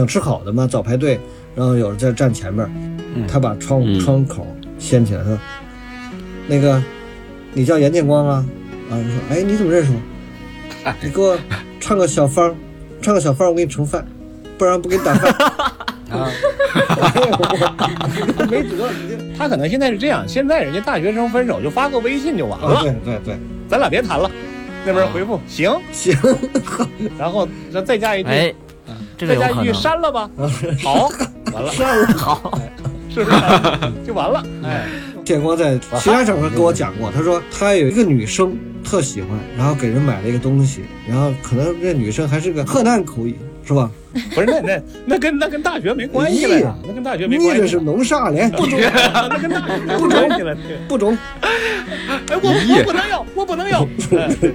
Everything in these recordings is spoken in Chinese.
想吃好的嘛，早排队，然后有人在站前面，嗯他把窗嗯窗口掀起来，说：“那个，你叫严建光啊？”啊，人说：“哎，你怎么认识我？你给我唱个小芳，唱个小芳，我给你盛饭，不然不给你打饭。”啊，我没辙，他可能现在是这样，现在人家大学生分手就发个微信就完啊，了，对对对，咱俩别谈了。那边回复行，行，然后再再加一句，哎，这个再加一句有可能。删了吧，好，完了，上午好，是不是就完了？哎，建光在其他场合跟我讲过，他说他有一个女生特喜欢，然后给人买了一个东西，然后可能这女生还是个河南口音，是吧？不是那那那跟那跟大学没关系了呀，那跟大学没关系你这是关系了。弄啥嘞？不中，那跟大学没关系了。不中，哎，我我不能要，我不能要。哎对对对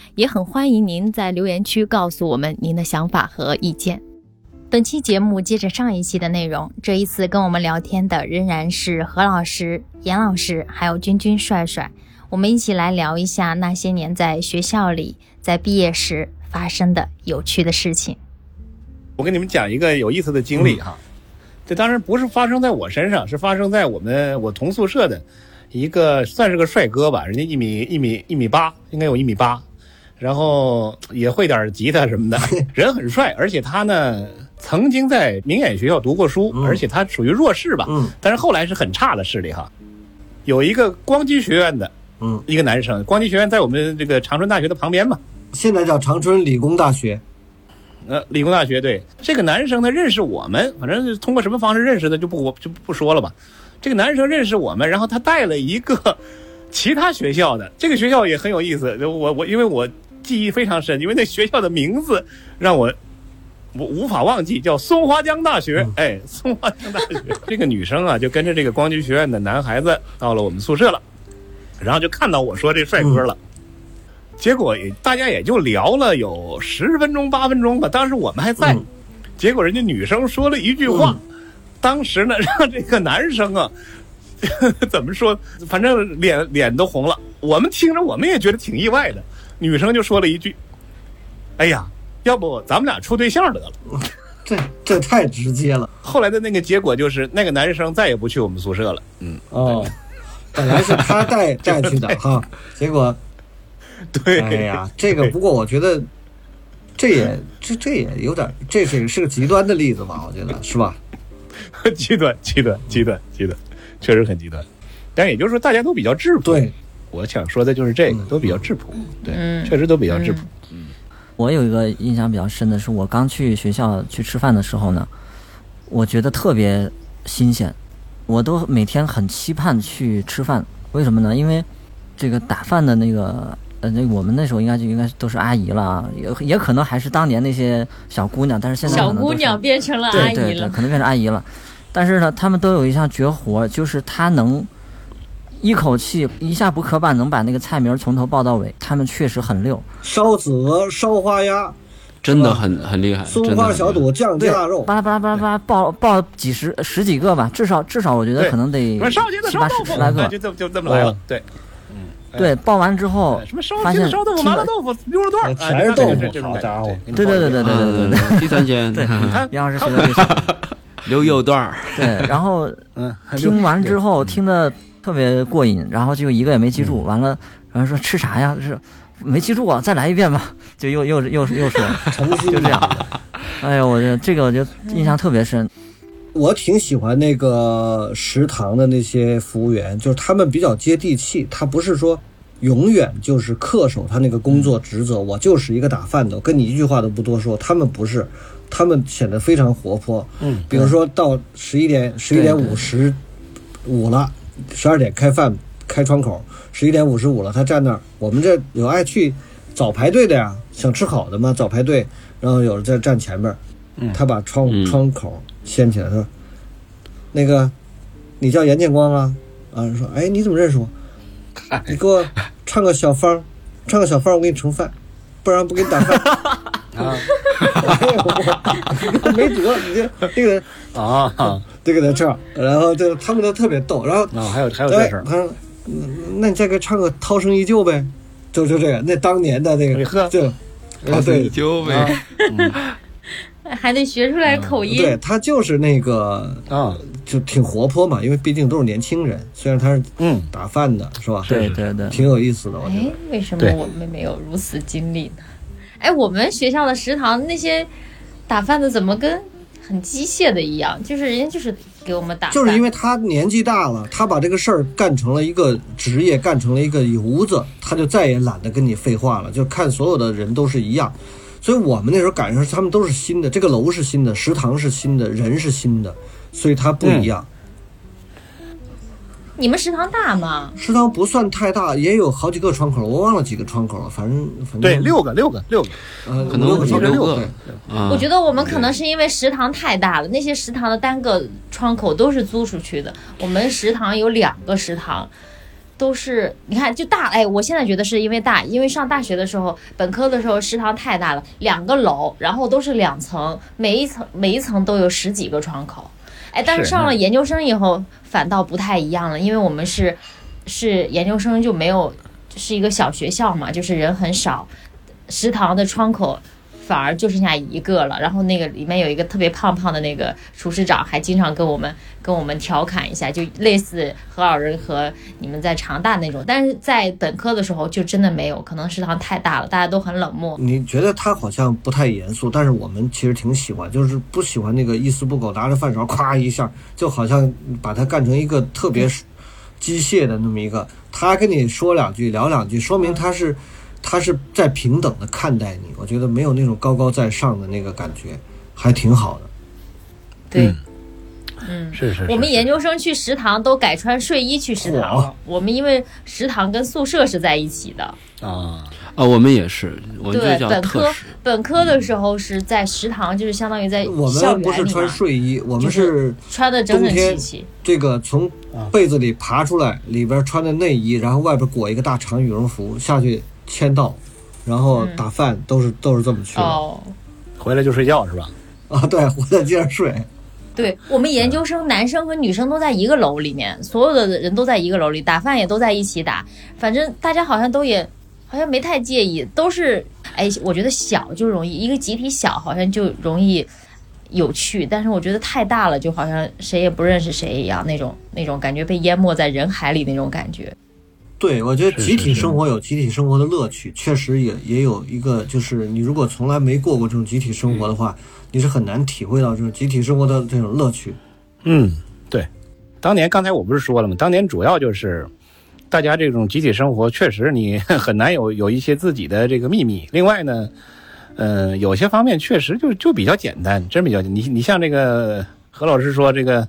也很欢迎您在留言区告诉我们您的想法和意见。本期节目接着上一期的内容，这一次跟我们聊天的仍然是何老师、严老师，还有君君、帅帅。我们一起来聊一下那些年在学校里，在毕业时发生的有趣的事情。我跟你们讲一个有意思的经历哈，这当然不是发生在我身上，是发生在我们我同宿舍的一个算是个帅哥吧，人家一米一米一米八，应该有一米八，然后也会点吉他什么的，人很帅，而且他呢曾经在明眼学校读过书，嗯而且他属于弱势吧，嗯但是后来是很差的视力哈。有一个光机学院的嗯，一个男生，光机学院在我们这个长春大学的旁边嘛，现在叫长春理工大学，呃，理工大学对这个男生呢认识我们，反正是通过什么方式认识的就不我就不说了吧。这个男生认识我们，然后他带了一个其他学校的，这个学校也很有意思。我我因为我记忆非常深，因为那学校的名字让我我无法忘记，叫松花江大学。哎，松花江大学，这个女生啊就跟着这个光局学院的男孩子到了我们宿舍了，然后就看到我说这帅哥了。结果也大家也就聊了有十分钟八分钟吧，当时我们还在。嗯结果人家女生说了一句话，当时呢 让这个男生啊，怎么说，反正脸脸都红了。我们听着我们也觉得挺意外的。女生就说了一句：“哎呀，要不咱们俩处对象得了。这这太直接了”后来的那个结果就是，那个男生再也不去我们宿舍了。嗯，哦。本来是他带带去的哈，结果对，哎呀，这个不过我觉得，这也这这也有点，这是是个极端的例子吧？我觉得是吧？极端，极端，极端，极端，确实很极端。但也就是说，大家都比较质朴。对，我想说的就是这个，嗯都比较质朴。对，嗯确实都比较质朴。嗯我有一个印象比较深的是，我刚去学校去吃饭的时候呢，我觉得特别新鲜，我都每天很期盼去吃饭。为什么呢？因为这个打饭的那个呃，那我们那时候应该就应该都是阿姨了啊，也也可能还是当年那些小姑娘，但是现在小姑娘变成了阿姨对对对，了，可能变成阿姨了。但是呢，他们都有一项绝活，就是她能一口气一下不磕绊，能把那个菜名从头报到尾。他们确实很溜。烧子鹅、烧花鸭、真的很很厉害，松花小肚、酱鸡腊肉，巴拉巴拉巴拉巴拉报报几十十几个吧，至少至少我觉得可能得七八十十来个。哎就这就这么来了哦。对，对，报完之后哎什么烧发现鸡、烧豆腐、麻辣豆腐、溜肉段，全是豆腐好家伙对对对对对对对第三间。对他杨老师学的对错。留 右段儿，对，然后嗯，听完之后听得特别过瘾，然后就一个也没记住，完了然后说吃啥呀？是没记住啊，再来一遍吧，就又又又又说，诚心就这样。哎呀，我这这个我就印象特别深。我挺喜欢那个食堂的那些服务员，就是他们比较接地气，他不是说永远就是恪守他那个工作职责。我就是一个打饭的，我跟你一句话都不多说。他们不是，他们显得非常活泼。嗯，比如说到十一点十一点五十五了，十二点开饭开窗口，十一点五十五了，他站那儿。我们这有爱去早排队的呀，想吃好的嘛，早排队。然后有人在站前面，他把窗嗯窗口掀起来，他说：“那个，你叫严建光啊？”啊，说：“哎，你怎么认识我？你给我唱个小方，唱个小方，我给你盛饭，不然不给你打饭。”啊 我没辙，你这这个啊啊，就给他唱，然后就他们都特别逗，然后还有还有这事儿，他说，嗯那你再给唱个《涛声依旧》呗，就就这个，那当年的那个就，啊你对就呗，还得学出来口音。对，他就是那个啊，就挺活泼嘛，因为毕竟都是年轻人，虽然他是嗯，打饭的，是吧？对对对，挺有意思的，我觉哎。，为什么我们没有如此经历呢？哎，我们学校的食堂那些打饭的怎么跟很机械的一样？就是人家就是给我们打，就是因为他年纪大了，他把这个事儿干成了一个职业，干成了一个游子，他就再也懒得跟你废话了，就看所有的人都是一样。所以我们那时候赶上，他们都是新的，这个楼是新的，食堂是新的，人是新的，所以他不一样。你们食堂大吗？食堂不算太大，也有好几个窗口，我忘了几个窗口了，反正反正对，六个六个六个，呃可能六个六个我觉得我们可能是因为食堂太大了，那些食堂的单个窗口都是租出去的。我们食堂有两个食堂，都是你看就大。哎，我现在觉得是因为大，因为上大学的时候，本科的时候食堂太大了，两个楼，然后都是两层，每一层每一层都有十几个窗口。哎，但是是上了研究生以后，反倒不太一样了，因为我们是是研究生就没有是一个小学校嘛，就是人很少，食堂的窗口反而就剩下一个了。然后那个里面有一个特别胖胖的那个厨师长，还经常跟我们跟我们调侃一下，就类似何老师和你们在长大那种。但是在本科的时候就真的没有，可能食堂太大了，大家都很冷漠。你觉得他好像不太严肃，但是我们其实挺喜欢，就是不喜欢那个一丝不苟，拿着饭勺咵一下，就好像把它干成一个特别机械的那么一个。他跟你说两句，聊两句，说明他是他是在平等的看待你。我觉得没有那种高高在上的那个感觉，还挺好的。对，嗯嗯。是是，我们研究生去食堂都改穿睡衣去食堂了。我们因为食堂跟宿舍是在一起的，啊，啊，我们也是，我们对本科，本科的时候是在食堂，就是相当于在我们不是穿睡衣，我们是穿的整整齐齐。这个从被子里爬出来，里边穿的内衣，然后外边裹一个大长羽绒服下去签到，然后打饭，都是都是这么去的、哦，回来就睡觉是吧？啊。对，回来接着睡。对我们研究生男生和女生都在一个楼里面，所有的人都在一个楼里打饭，也都在一起打。反正大家好像都也好像没太介意，都是哎，我觉得小就容易一个集体小，好像就容易有趣。但是我觉得太大了，就好像谁也不认识谁一样，那种那种感觉被淹没在人海里那种感觉。对，我觉得集体生活有集体生活的乐趣，确实也也有一个，就是你如果从来没过过这种集体生活的话，你是很难体会到这种集体生活的这种乐趣。嗯，对。当年刚才我不是说了吗？当年主要就是大家这种集体生活，确实你 很难有有一些自己的这个秘密。另外呢，呃，有些方面确实就就比较简单，真比较你你像这个何老师说这个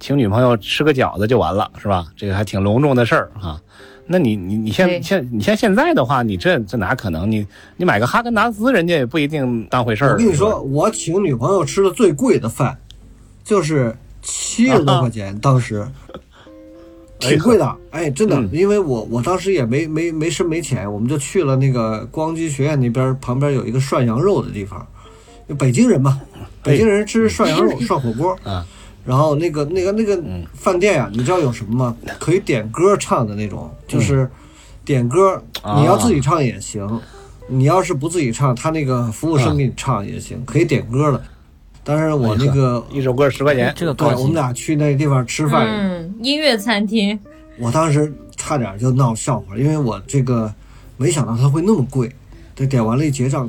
请女朋友吃个饺子就完了是吧？这个还挺隆重的事儿哈。那你你你对现现你像现在的话，你这这哪可能？你你买个哈根达斯，人家也不一定当回事儿。我跟你说，，我请女朋友吃的最贵的饭，就是七十多块钱，当时 挺贵的。哎，真的嗯，因为我我当时也没没没身没钱，我们就去了那个光机学院那边旁边有一个涮羊肉的地方，北京人嘛，北京人吃涮羊肉、涮火锅啊。然后那个那个那个饭店呀、你知道有什么吗？可以点歌唱的那种，就是点歌，啊你要自己唱也行，你要是不自己唱，他那个服务生给你唱也行，可以点歌的。但是我那个，一首歌十块钱，这个对，我们俩去那地方吃饭，嗯，音乐餐厅，我当时差点就闹笑话，因为我这个没想到它会那么贵，这点完了一结账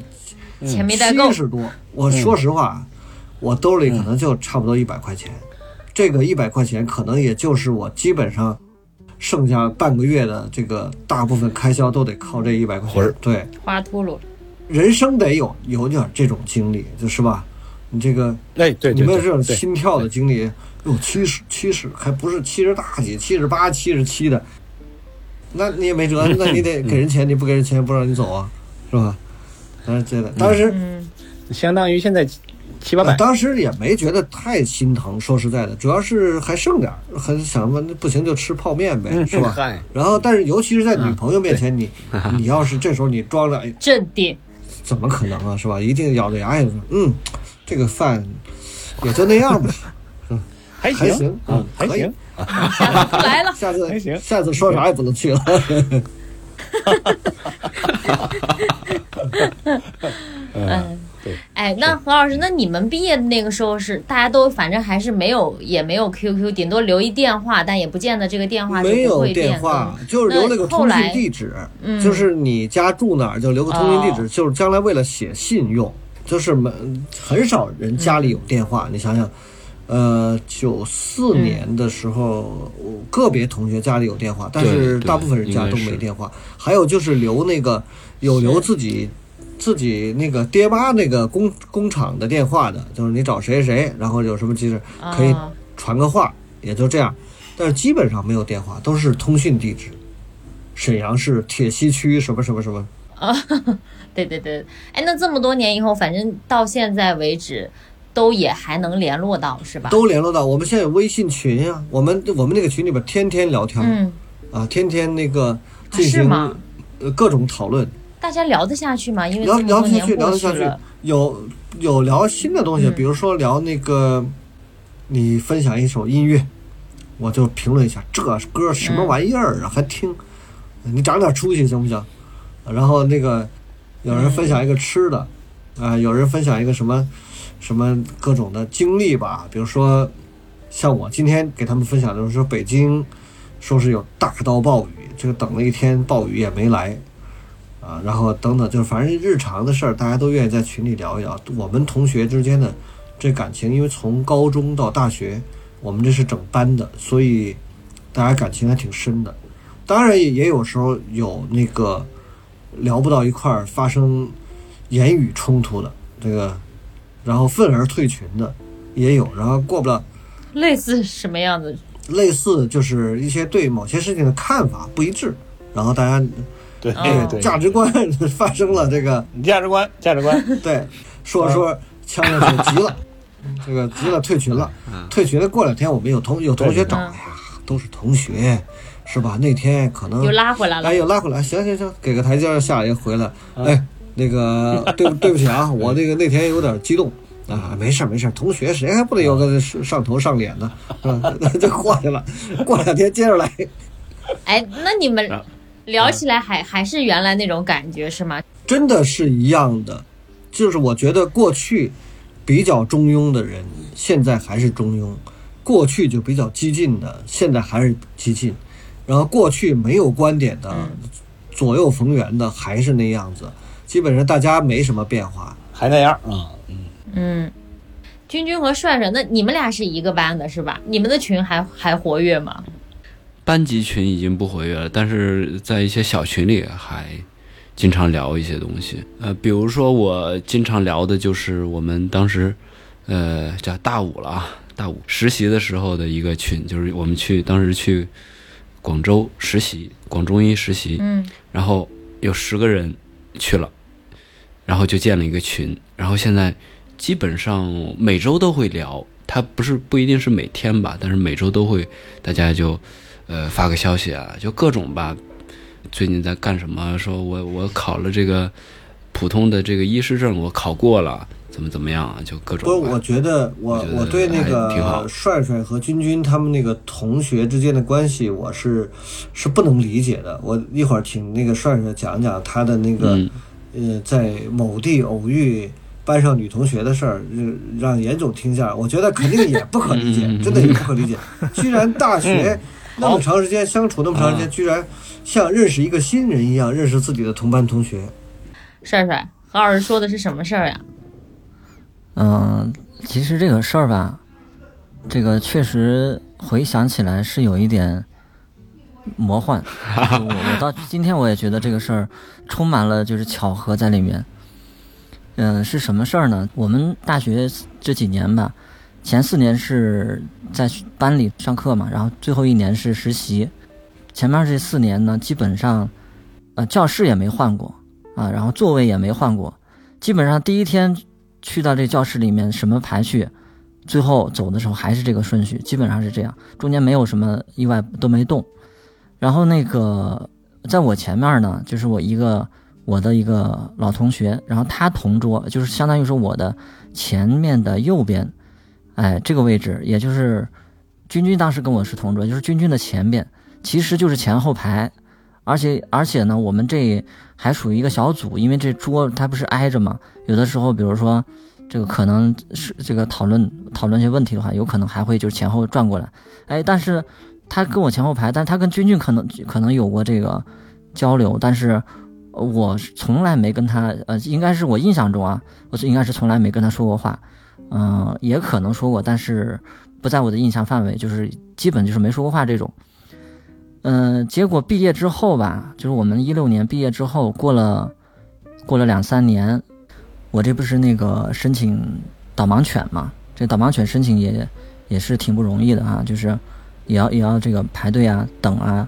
钱没带够。七。十多。我说实话，我兜里可能就差不多一百块钱，这个一百块钱可能也就是我基本上剩下半个月的这个大部分开销都得靠这一百块。钱对，花秃噜，人生得有有点这种经历，就是吧？你这个哎，对对你们有这种，心跳的经历，有，七十七十还不是七十大几，七十八、七十七的，那你也没辙，那你得给人钱，你不给人钱不让你走啊，是吧？当然这个，当时、嗯，相当于现在七八百。呃当时也没觉得太心疼，说实在的，主要是还剩点儿，还想问，那不行就吃泡面呗，是吧？嗨，然后，但是尤其是在女朋友面前，你你要是这时候你装着，哎，镇定，怎么可能啊，是吧？一定咬着牙也说，嗯，这个饭也就那样吧，还还行嗯，还可以行。下次来了。下次还行下次说啥也不能去了。嗯，对。哎，那何老师，那你们毕业的那个时候是大家都反正还是没有，也没有 QQ，顶多留一电话，但也不见得这个电话就没有电话，就是留了个通讯地址，嗯。就是你家住哪儿就留个通讯地址，哦。就是将来为了写信用，就是没很少人家里有电话，你想想。呃，九四年的时候，我个别同学家里有电话，但是大部分人家都没电话。还有就是留那个有留自己自己那个爹妈那个工工厂的电话的，就是你找谁谁谁，然后有什么急事可以啊传个话，也就这样。但是基本上没有电话，都是通讯地址。沈阳市铁西区什么什么什么啊，对对对，哎，那这么多年以后，反正到现在为止，都也还能联络到，是吧？都联络到。我们现在有微信群啊、我们我们那个群里边天天聊天、嗯，啊，天天那个啊进行、各种讨论，大家聊得下去吗？因为聊聊得下去，聊得下去了，。有有聊新的东西，嗯比如说聊那个，你分享一首音乐，我就评论一下这歌什么玩意儿啊，还听，你长点出息行不行？然后那个有人分享一个吃的，啊、有人分享一个什么什么各种的经历吧，比如说像我今天给他们分享的是北京说是有大到暴雨，这个等了一天暴雨也没来。啊，然后等等，就是反正日常的事儿，大家都愿意在群里聊一聊。我们同学之间的这感情，因为从高中到大学，我们这是整班的，所以大家感情还挺深的。当然也也有时候有那个聊不到一块儿，发生言语冲突的这个，然后愤而退群的也有。然后过不了 类似什么样子？类似就是一些对某些事情的看法不一致，然后大家对对对，价值观发生了这个价值观价值观，对，说说着呛着手急了，这个急了退群了，退群了。过两天我们有同有同学找，嗯哎呀，都是同学，是吧？那天可能又拉回来了哎，。又拉回来，行行行，给个台阶儿下来回来。哎，那个 对对不起啊，我那个那天有点激动。啊，没事儿没事儿，同学谁还不得有个上上头上脸的，是吧？就过去了。过两天接着来，哎，那你们啊聊起来还还是原来那种感觉是吗？真的是一样的。就是我觉得过去比较中庸的人，现在还是中庸；过去就比较激进的，现在还是激进。然后过去没有观点的，左右逢源的，还是那样子。基本上大家没什么变化。还那样啊，嗯，嗯，君君和帅帅，那你们俩是一个班的是吧？你们的群还还活跃吗？班级群已经不活跃了，但是在一些小群里还经常聊一些东西。呃，比如说我经常聊的就是我们当时，呃，叫大五了啊，大五实习的时候的一个群，就是我们去当时去广州实习，广中医实习，嗯然后有十个人去了，然后就建了一个群，然后现在基本上每周都会聊，它不是不一定是每天吧，但是每周都会，大家就呃发个消息啊，就各种吧，最近在干什么？说我我考了这个普通的这个医师证，我考过了，怎么怎么样啊？就各种不是，我觉得我我对那个帅帅和君君他们那个同学之间的关系，我是是不能理解的。我一会儿请那个帅帅讲讲他的那个、嗯呃，在某地偶遇班上女同学的事儿，让让严总听下，我觉得肯定也不可理解，嗯真的也不可理解。居然大学那么长时间相处那么长时间，居然像认识一个新人一样认识自己的同班同学。帅帅，何老师说的是什么事儿呀？嗯，其实这个事儿吧，这个确实回想起来是有一点，魔幻。我我到今天我也觉得这个事儿充满了就是巧合在里面。嗯，是什么事儿呢？我们大学这几年吧，前四年是在班里上课嘛，然后最后一年是实习。前面这四年呢，基本上，呃，教室也没换过啊，然后座位也没换过，基本上第一天去到这教室里面什么排序，最后走的时候还是这个顺序，基本上是这样，中间没有什么意外都没动。然后那个在我前面呢，就是我一个我的一个老同学，然后他同桌，就是相当于说我的前面的右边，哎，这个位置，也就是君君当时跟我是同桌，就是君君的前边。其实就是前后排，而且而且呢，我们这还属于一个小组，因为这桌它不是挨着嘛。有的时候，比如说这个可能是这个讨论讨论些问题的话，有可能还会就是前后转过来。哎，但是他跟我前后排，但是他跟君君可能可能有过这个交流，但是我从来没跟他呃，应该是我印象中啊，我应该是从来没跟他说过话，嗯，也可能说过，但是不在我的印象范围，就是基本就是没说过话这种。嗯，结果毕业之后吧，就是我们一六年毕业之后，过了过了两三年，我这不是那个申请导盲犬嘛？这导盲犬申请也也是挺不容易的啊，就是也要也要这个排队啊，等啊。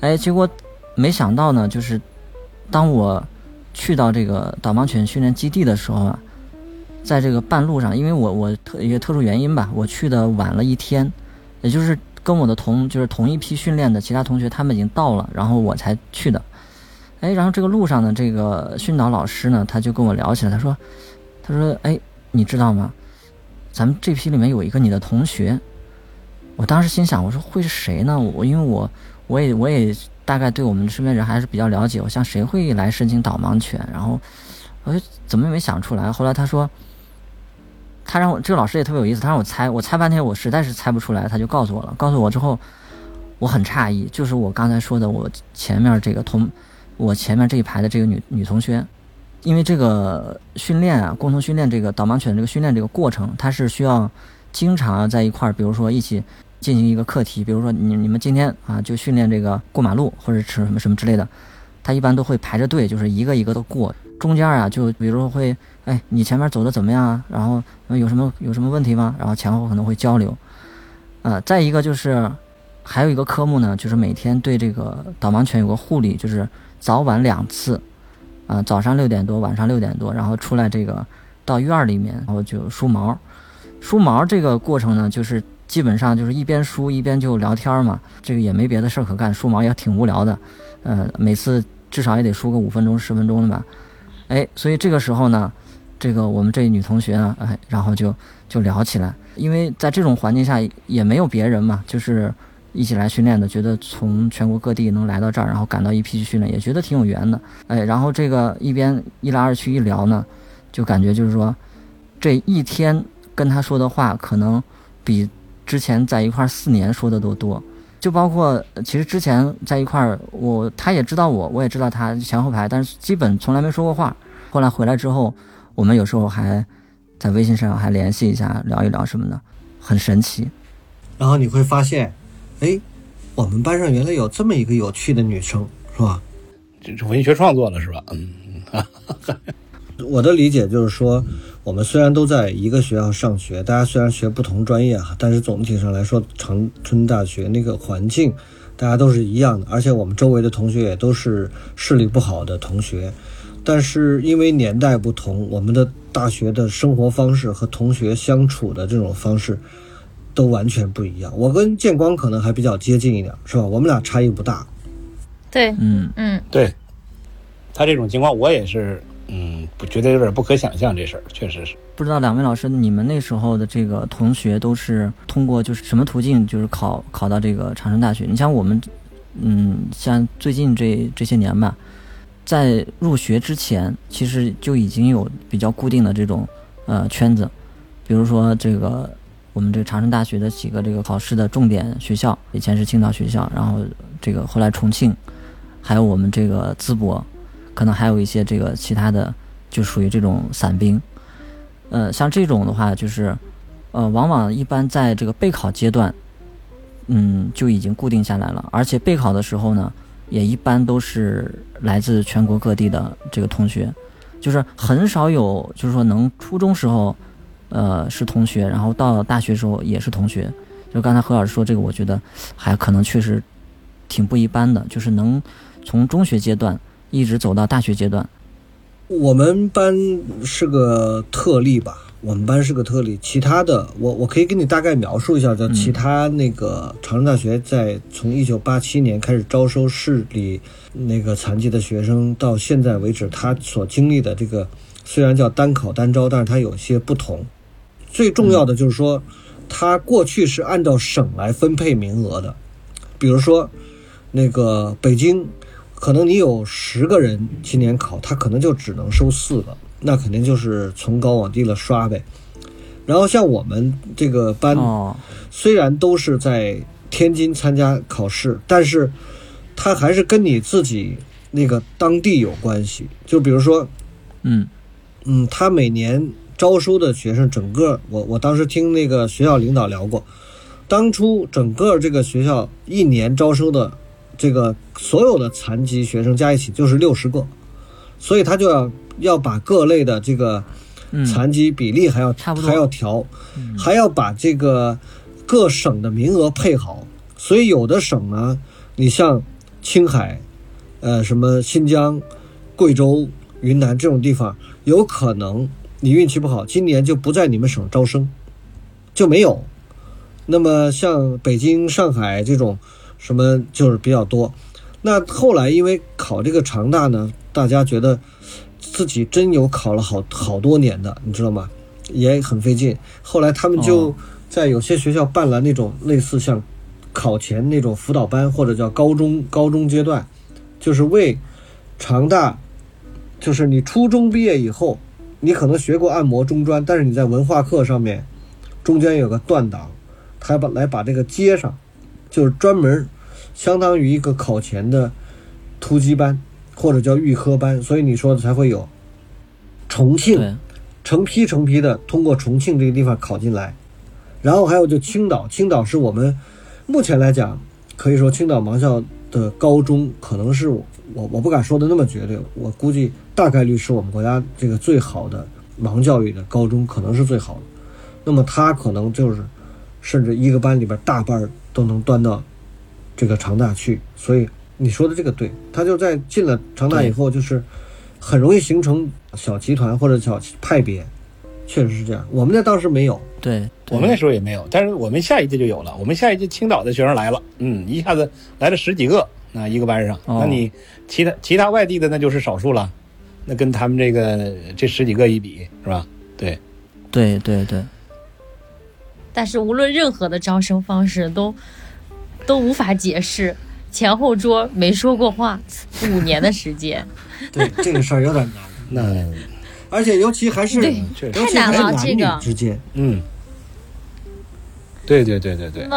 哎，结果没想到呢，就是当我去到这个导盲犬训练基地的时候啊，在这个半路上，因为我我特一个特殊原因吧，我去的晚了一天，也就是。跟我的同就是同一批训练的其他同学，他们已经到了，然后我才去的。哎，然后这个路上呢，这个训导老师呢，他就跟我聊起来，他说：“他说，哎，你知道吗？咱们这批里面有一个你的同学。”我当时心想，我说会是谁呢？我因为我我也我也大概对我们身边人还是比较了解，我想谁会来申请导盲犬？然后我就怎么也没想出来。后来他说。他让我这个老师也特别有意思，他让我猜，我猜半天，我实在是猜不出来，他就告诉我了。告诉我之后，我很诧异，就是我刚才说的，我前面这个同，我前面这一排的这个女女同学，因为这个训练啊，共同训练这个导盲犬这个训练这个过程，它是需要经常在一块儿，比如说一起进行一个课题，比如说你你们今天啊就训练这个过马路或者是什么什么之类的，他一般都会排着队，就是一个一个的过。中间啊，就比如说会，哎，你前面走的怎么样啊？然后有什么有什么问题吗？然后前后可能会交流，呃，再一个就是还有一个科目呢，就是每天对这个导盲犬有个护理，就是早晚两次，啊，早上六点多，晚上六点多，然后出来这个到院儿里面，然后就梳毛，梳毛这个过程呢，就是基本上就是一边梳一边就聊天嘛，这个也没别的事儿可干，梳毛也挺无聊的，呃，每次至少也得输个五分钟十分钟的吧。哎，所以这个时候呢，这个我们这女同学呢，哎，然后就就聊起来，因为在这种环境下也没有别人嘛，就是一起来训练的，觉得从全国各地能来到这儿，然后赶到一批去训练，也觉得挺有缘的。哎，然后这个一边一来二去一聊呢，就感觉就是说，这一天跟他说的话，可能比之前在一块四年说的都多。就包括，其实之前在一块儿，我他也知道我，我也知道他前后排，但是基本从来没说过话。后来回来之后，我们有时候还在微信上还联系一下，聊一聊什么的，很神奇。然后你会发现，哎，我们班上原来有这么一个有趣的女生，是吧？这是文学创作了，是吧？嗯。我的理解就是说。我们虽然都在一个学校上学，大家虽然学不同专业哈，但是总体上来说，长春大学那个环境，大家都是一样的。而且我们周围的同学也都是视力不好的同学，但是因为年代不同，我们的大学的生活方式和同学相处的这种方式都完全不一样。我跟建光可能还比较接近一点，是吧？我们俩差异不大。对，嗯嗯，对，他这种情况我也是。嗯，不觉得有点不可想象，这事儿确实是不知道。两位老师，你们那时候的这个同学都是通过就是什么途径，就是考考到这个长春大学？你像我们，嗯，像最近这这些年吧，在入学之前，其实就已经有比较固定的这种呃圈子，比如说这个我们这个长春大学的几个这个考试的重点学校，以前是青岛学校，然后这个后来重庆，还有我们这个淄博。可能还有一些这个其他的，就属于这种散兵，呃，像这种的话，就是，呃，往往一般在这个备考阶段，嗯就已经固定下来了，而且备考的时候呢，也一般都是来自全国各地的这个同学，就是很少有就是说能初中时候，呃是同学，然后到大学时候也是同学。就刚才何老师说这个，我觉得还可能确实挺不一般的，就是能从中学阶段一直走到大学阶段。我们班是个特例吧，我们班是个特例。其他的，我我可以给你大概描述一下，就其他那个长春大学在从一九八七年开始招收市里那个残疾的学生，到现在为止，他所经历的这个虽然叫单考单招，但是它有些不同。最重要的就是说，他过去是按照省来分配名额的，比如说那个北京。可能你有十个人今年考，他可能就只能收四个，那肯定就是从高往低了刷呗。然后像我们这个班，哦，虽然都是在天津参加考试，但是他还是跟你自己那个当地有关系。就比如说，嗯嗯，他每年招收的学生，整个我我当时听那个学校领导聊过，当初整个这个学校一年招收的。这个所有的残疾学生加一起就是六十个，所以他就要要把各类的这个残疾比例还要还要调，还要把这个各省的名额配好。所以有的省呢，你像青海、呃什么新疆、贵州、云南这种地方，有可能你运气不好，今年就不在你们省招生，就没有。那么像北京、上海这种。什么就是比较多，那后来因为考这个长大呢，大家觉得自己真有考了好好多年的，你知道吗？也很费劲。后来他们就在有些学校办了那种类似像考前那种辅导班，或者叫高中高中阶段，就是为长大，就是你初中毕业以后，你可能学过按摩中专，但是你在文化课上面中间有个断档，他把来把这个接上。就是专门相当于一个考前的突击班，或者叫预科班，所以你说的才会有重庆成批成批的通过重庆这个地方考进来，然后还有就青岛，青岛是我们目前来讲可以说青岛盲校的高中可能是我我不敢说的那么绝对，我估计大概率是我们国家这个最好的盲教育的高中，可能是最好的。那么他可能就是甚至一个班里边大半。都能端到这个长大去，所以你说的这个对，他就在进了长大以后，就是很容易形成小集团或者小派别，确实是这样。我们那当时没有，对我们那时候也没有，但是我们下一届就有了。我们下一届青岛的学生来了，嗯，一下子来了十几个，那一个班上，那你其他其他外地的那就是少数了，那跟他们这个这十几个一比，是吧？对，对对对。但是无论任何的招生方式都都无法解释前后桌没说过话五年的时间。对这个事儿有点难，那而且尤其还是对太难了，这个。之间，嗯，对对对对对，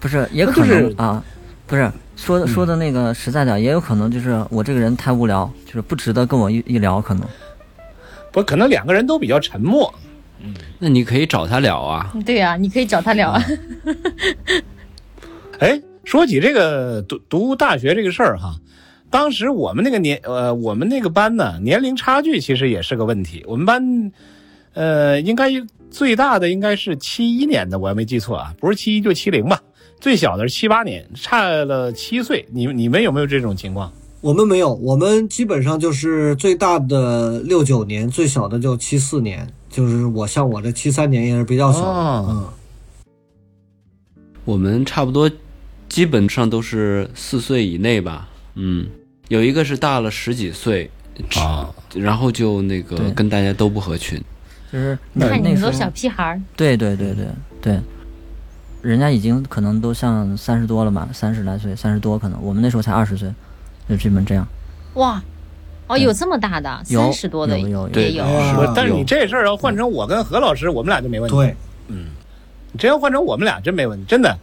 不是也可能啊，不是说说的那个实在点，也有可能就是我这个人太无聊，就是不值得跟我一一聊，可能。不可能两个人都比较沉默。嗯，那你可以找他聊啊。对呀，你可以找他聊啊。哎，说起这个读读大学这个事儿哈，当时我们那个年呃，我们那个班呢，年龄差距其实也是个问题。我们班呃，应该最大的应该是七一年的，我要没记错啊，不是七一就七零吧。最小的是七八年，差了七岁。你你们有没有这种情况？我们没有，我们基本上就是最大的六九年，最小的就七四年。就是我像我这七三年也是比较小，嗯，我们差不多基本上都是四岁以内吧，嗯，有一个是大了十几岁啊，然后就那个跟大家都不合群，就是看你都小屁孩儿，对对对对对，人家已经可能都像三十多了吧，三十来岁，三十多可能，我们那时候才二十岁，就基本这样，哇。哦，有这么大的，三十多的也有，也有。但是你这事儿要换成我跟何老师，我们俩就没问题。对，嗯，你真要换成我们俩，真没问题，真的。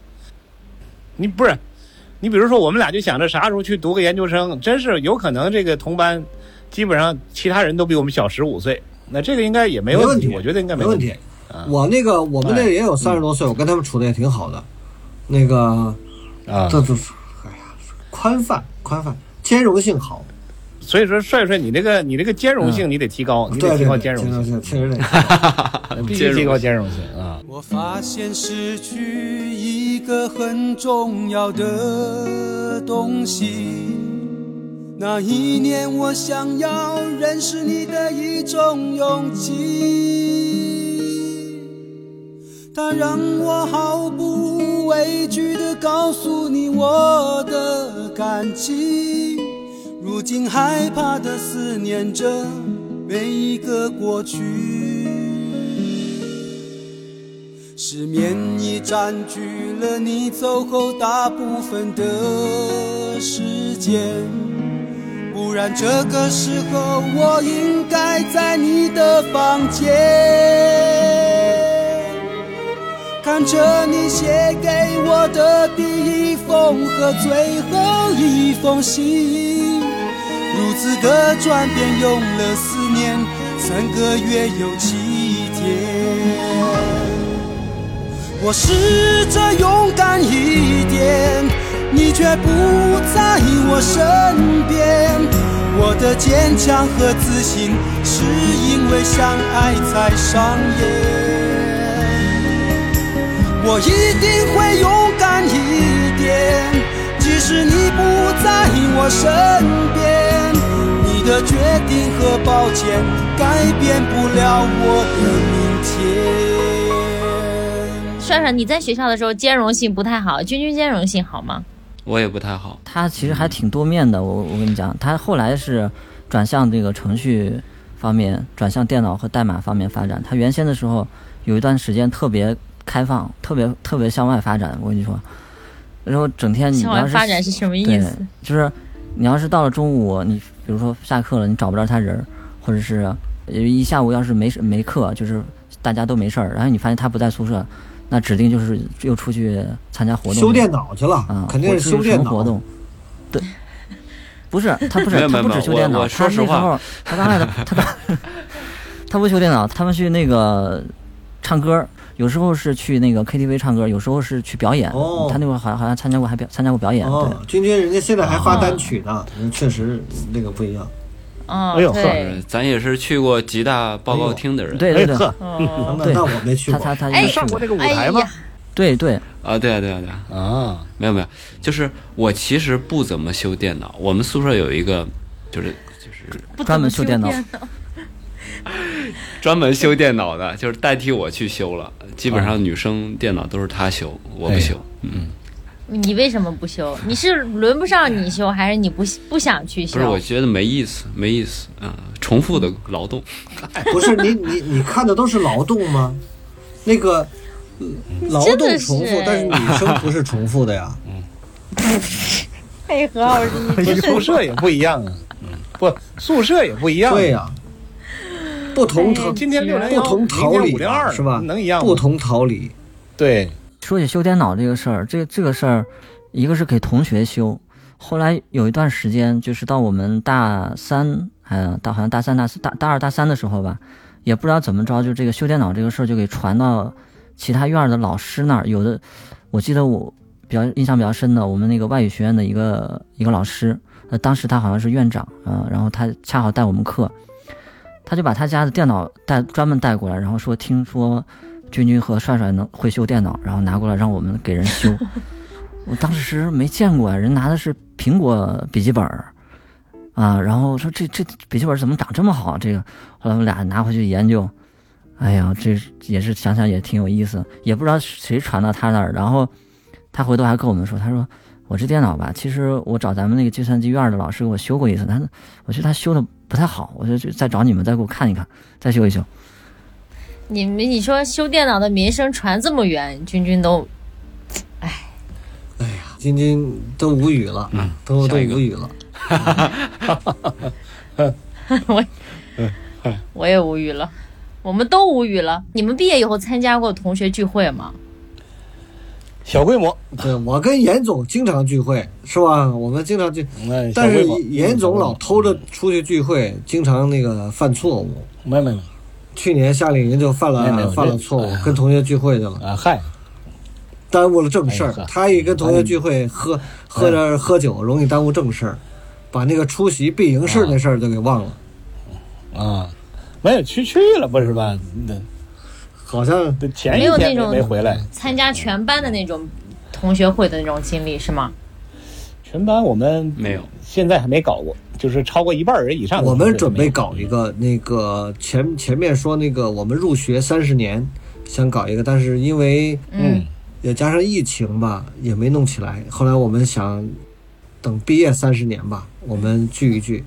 你不是，你比如说，我们俩就想着啥时候去读个研究生，真是有可能这个同班，基本上其他人都比我们小十五岁，那这个应该也没问题，我觉得应该没问题。我那个我们那也有三十多岁，我跟他们处的也挺好的。那个啊，这这，哎呀，宽泛宽泛，兼容性好，所以说帅帅，你这个你这个兼容性你得提高，你得提高兼容性，性确实得。必须提高兼容性啊。我发现失去一个很重要的东西。那一年，我想要认识你的一种勇气，它让我毫不畏惧地告诉你我的感激。如今害怕的思念着每一个过去。失眠已占据了你走后大部分的时间，不然这个时候我应该在你的房间，看着你写给我的第一封和最后一封信，如此的转变用了四年，三个月有七天。我试着勇敢一点，你却不在我身边。我的坚强和自信，是因为相爱才上演。我一定会勇敢一点，即使你不在我身边。你的决定和抱歉，改变不了我的明天。帅帅，你在学校的时候兼容性不太好，君君兼容性好吗？我也不太好。他其实还挺多面的，我我跟你讲，他后来是转向这个程序方面，转向电脑和代码方面发展。他原先的时候有一段时间特别开放，特别特别向外发展。我跟你说，然后整天你向外要是发展是什么意对思？，就是你要是到了中午，你比如说下课了，你找不着他人儿，或者是呃一下午要是没没课，就是大家都没事儿，然后你发现他不在宿舍，那指定就是又出去参加活动。了，修电脑去了啊，，肯定是修电脑。什么活动。对，不是他不是他不止修电脑，他那时候他刚来的他刚 他不修电脑，他们去那个唱歌，有时候是去那个 KTV 唱歌，有时候是去表演。哦他那会儿好像好像参加过还表参加过表演，哦，君君人家现在还发单曲呢，哦确实那个不一样。嗯，哎呦对，是咱也是去过吉大报告厅的人。对对对那那我没去过。他他他哎也是上过这个舞哎台吗？呀，对对，啊，对啊，对啊，对啊，啊，没有没有，就是我其实不怎么修电脑。我们宿舍有一个，就是就是专门修电脑 专门修电脑的，就是代替我去修了。基本上女生电脑都是她修，我不修。嗯，你为什么不修？你是轮不上你修，还是你不 不想去修？不是，我觉得没意思，没意思啊、重复的劳动。哎 不是你你你看的都是劳动吗？那个呃劳动重复，但是女生不是重复的呀。哎，何老师，你宿舍也不一样啊，不，宿舍也不一样。对呀，不同桃今天六零幺，不同桃李明天五零二是吧？能一样吗？不同桃李。对，说起修电脑这个事儿，这这个事儿，一个是给同学修，后来有一段时间，就是到我们大三，哎，大好像大三、大四、大大二、大三的时候吧，也不知道怎么着，就这个修电脑这个事儿就给传到其他院儿的老师那儿。有的，我记得我比较印象比较深的，我们那个外语学院的一个一个老师，呃，当时他好像是院长啊、呃然后他恰好带我们课，他就把他家的电脑带专门带过来，然后说听说君君和帅帅能会修电脑，然后拿过来让我们给人修。我当时没见过啊，人拿的是苹果笔记本儿啊，然后说这这笔记本怎么长这么好？这个后来我们俩拿回去研究，哎呀，这也是想想也挺有意思，也不知道谁传到他那儿，然后他回头还跟我们说，他说我这电脑吧，其实我找咱们那个计算机院的老师给我修过一次，但是我觉得他修的不太好，我就就再找你们再给我看一看，再修一修。你们你说修电脑的名声传这么远，君君都哎，哎呀晶晶都无语了，嗯都都无语了。我也无语了，我们都无语了。你们毕业以后参加过同学聚会吗？小规模，对我跟严总经常聚会，是吧？我们经常聚，哎，但是严总老偷着出去聚会，经常那个犯错误。没没没去年夏令营就犯了犯了错误，跟同学聚会去了。啊，嗨，耽误了正事儿哎。他一跟同学聚会喝喝点喝酒，容易耽误正事儿，把那个出席闭营式那事儿就给忘了。啊，没有去去了不是吧？那好像前没一天有那种没回来。参加全班的那种同学会的那种经历是吗？全班我们没有，现在还没搞过，就是超过一半人以上我们准备搞一个那个前前面说那个我们入学三十年，想搞一个，但是因为嗯也加上疫情吧，也没弄起来。后来我们想等毕业三十年吧，我们聚一聚。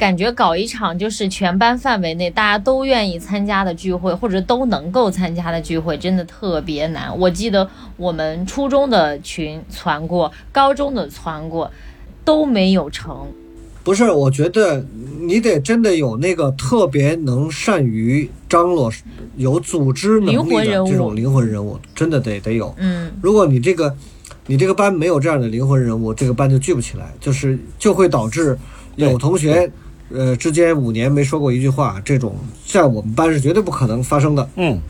感觉搞一场就是全班范围内大家都愿意参加的聚会，或者都能够参加的聚会，真的特别难。我记得我们初中的群传过，高中的传过，都没有成。不是，我觉得你得真的有那个特别能善于张罗、有组织能力的这种灵魂人物，真的得得有。嗯，如果你这个你这个班没有这样的灵魂人物，这个班就聚不起来，就是就会导致有同学呃之间五年没说过一句话，这种在我们班是绝对不可能发生的。嗯。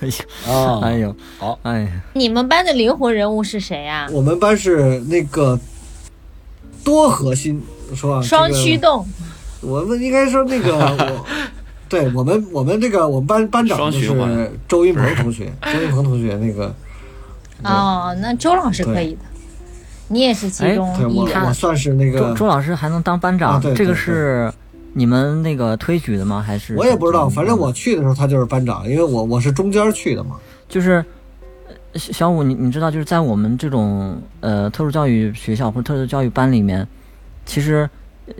哎呀，啊，哎呦，好，哎呀，你们班的灵魂人物是谁啊？我们班是那个多核心是吧？双这个驱动，我们应该说那个 我，对我们我们这个我们班班长就是周云鹏同学，周云鹏同学那个，哦，那周老师可以的，你也是其中一员我。算是那周个，周老师还能当班长，啊对这个是你们那个推举的吗？还是我也不知道，反正我去的时候他就是班长，因为我我是中间去的嘛。就是呃小小五，你你知道，就是在我们这种呃特殊教育学校或者特殊教育班里面，其实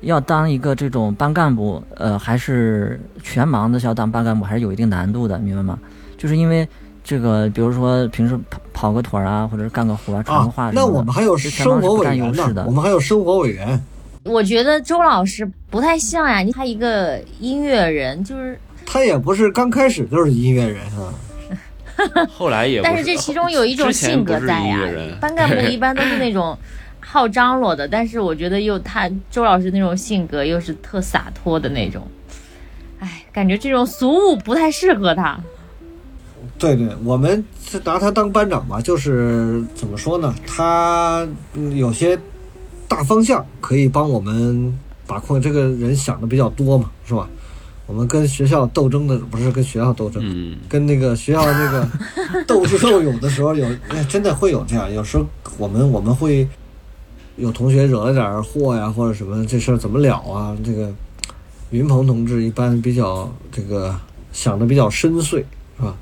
要当一个这种班干部，呃，还是全盲的要当班干部，还是有一定难度的，明白吗？就是因为这个，比如说平时跑跑个腿儿啊，或者是干个活儿、传个话那我们还有生活委员呢我们还有生活委员，我觉得周老师不太像呀，他一个音乐人，就是，他也不是刚开始就是音乐人啊。后来也但是这其中有一种性格在呀。班干部一般都是那种好张罗的，但是我觉得又他周老师那种性格又是特洒脱的那种，哎，感觉这种俗物不太适合他。对对，我们是拿他当班长吧，就是怎么说呢？他嗯有些大方向可以帮我们把控。这个人想的比较多嘛，是吧？我们跟学校斗争的不是跟学校斗争，嗯，跟那个学校那个斗智斗勇的时候有，哎真的会有这样。有时候我们我们会有同学惹了点祸呀，或者什么，这事儿怎么了啊？这个云鹏同志一般比较这个想的比较深邃，是吧？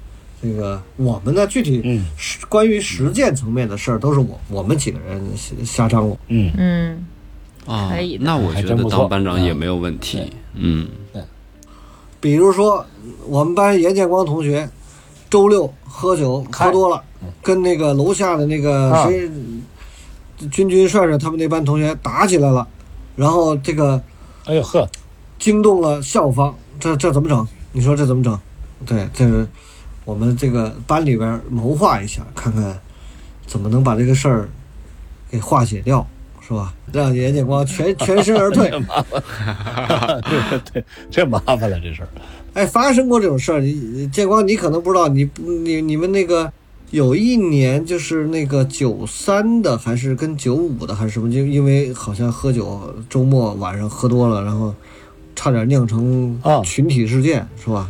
这个我们呢，具体嗯关于实践层面的事儿，都是我我们几个人瞎瞎张罗。嗯，嗯，啊可以，那我觉得当班长也嗯没有问题对。嗯，比如说，我们班严建光同学周六喝酒喝多了，跟那个楼下的那个啊谁，军军帅帅他们那班同学打起来了，然后这个哎呦呵，惊动了校方，这这怎么整？你说这怎么整？对，这是我们这个班里边谋划一下，看看怎么能把这个事儿给化解掉，是吧？让严建光全全身而退。对对，这麻烦了这事儿。哎，发生过这种事儿，你建光，你可能不知道，你不你你们那个有一年就是那个九三的，还是跟九五的，还是什么？就因为好像喝酒，周末晚上喝多了，然后差点酿成啊群体事件，是吧？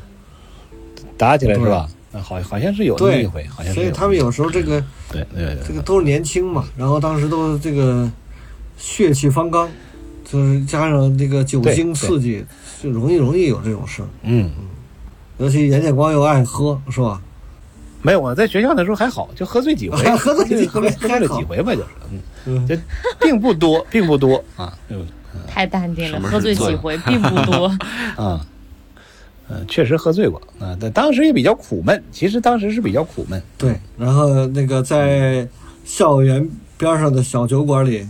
打起来是吧？啊好，好像是有那么一回，好像是所以他们有时候这个对对对这个都是年轻嘛，然后当时都这个血气方刚，就是加上这个酒精刺激，就容易容易有这种事儿。嗯，尤其严建光又爱喝，是吧？没有，我在学校的时候还好，就喝醉几回，喝醉几回喝 喝醉了几回吧，就是，嗯，嗯。这并不多，并不多啊，嗯太淡定了，喝醉醉？几回并不多。啊，嗯，确实喝醉过啊，但当时也比较苦闷，其实当时是比较苦闷，对，然后那个在校园边上的小酒馆里，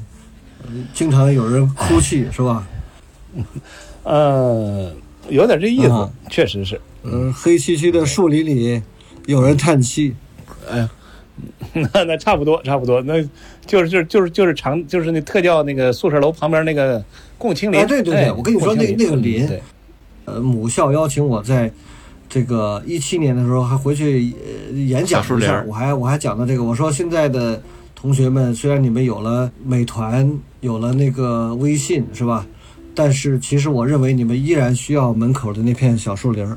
嗯经常有人哭泣，是吧？呃，有点这意思啊，确实是，嗯，黑漆漆的树林里有人叹气，哎那 那差不多，差不多，那就是就是就是就是长就是那特教那个宿舍楼旁边那个共青林，哎对对对哎我跟你说那那个林对，呃，母校邀请我在这个一七年的时候还回去呃演讲一下，我还我还讲到这个，我说现在的同学们虽然你们有了美团，有了那个微信是吧？但是其实我认为你们依然需要门口的那片小树林儿。